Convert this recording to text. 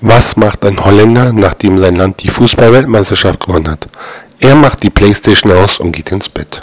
Was macht ein Holländer, nachdem sein Land die Fußballweltmeisterschaft gewonnen hat? Er macht die Playstation aus und geht ins Bett.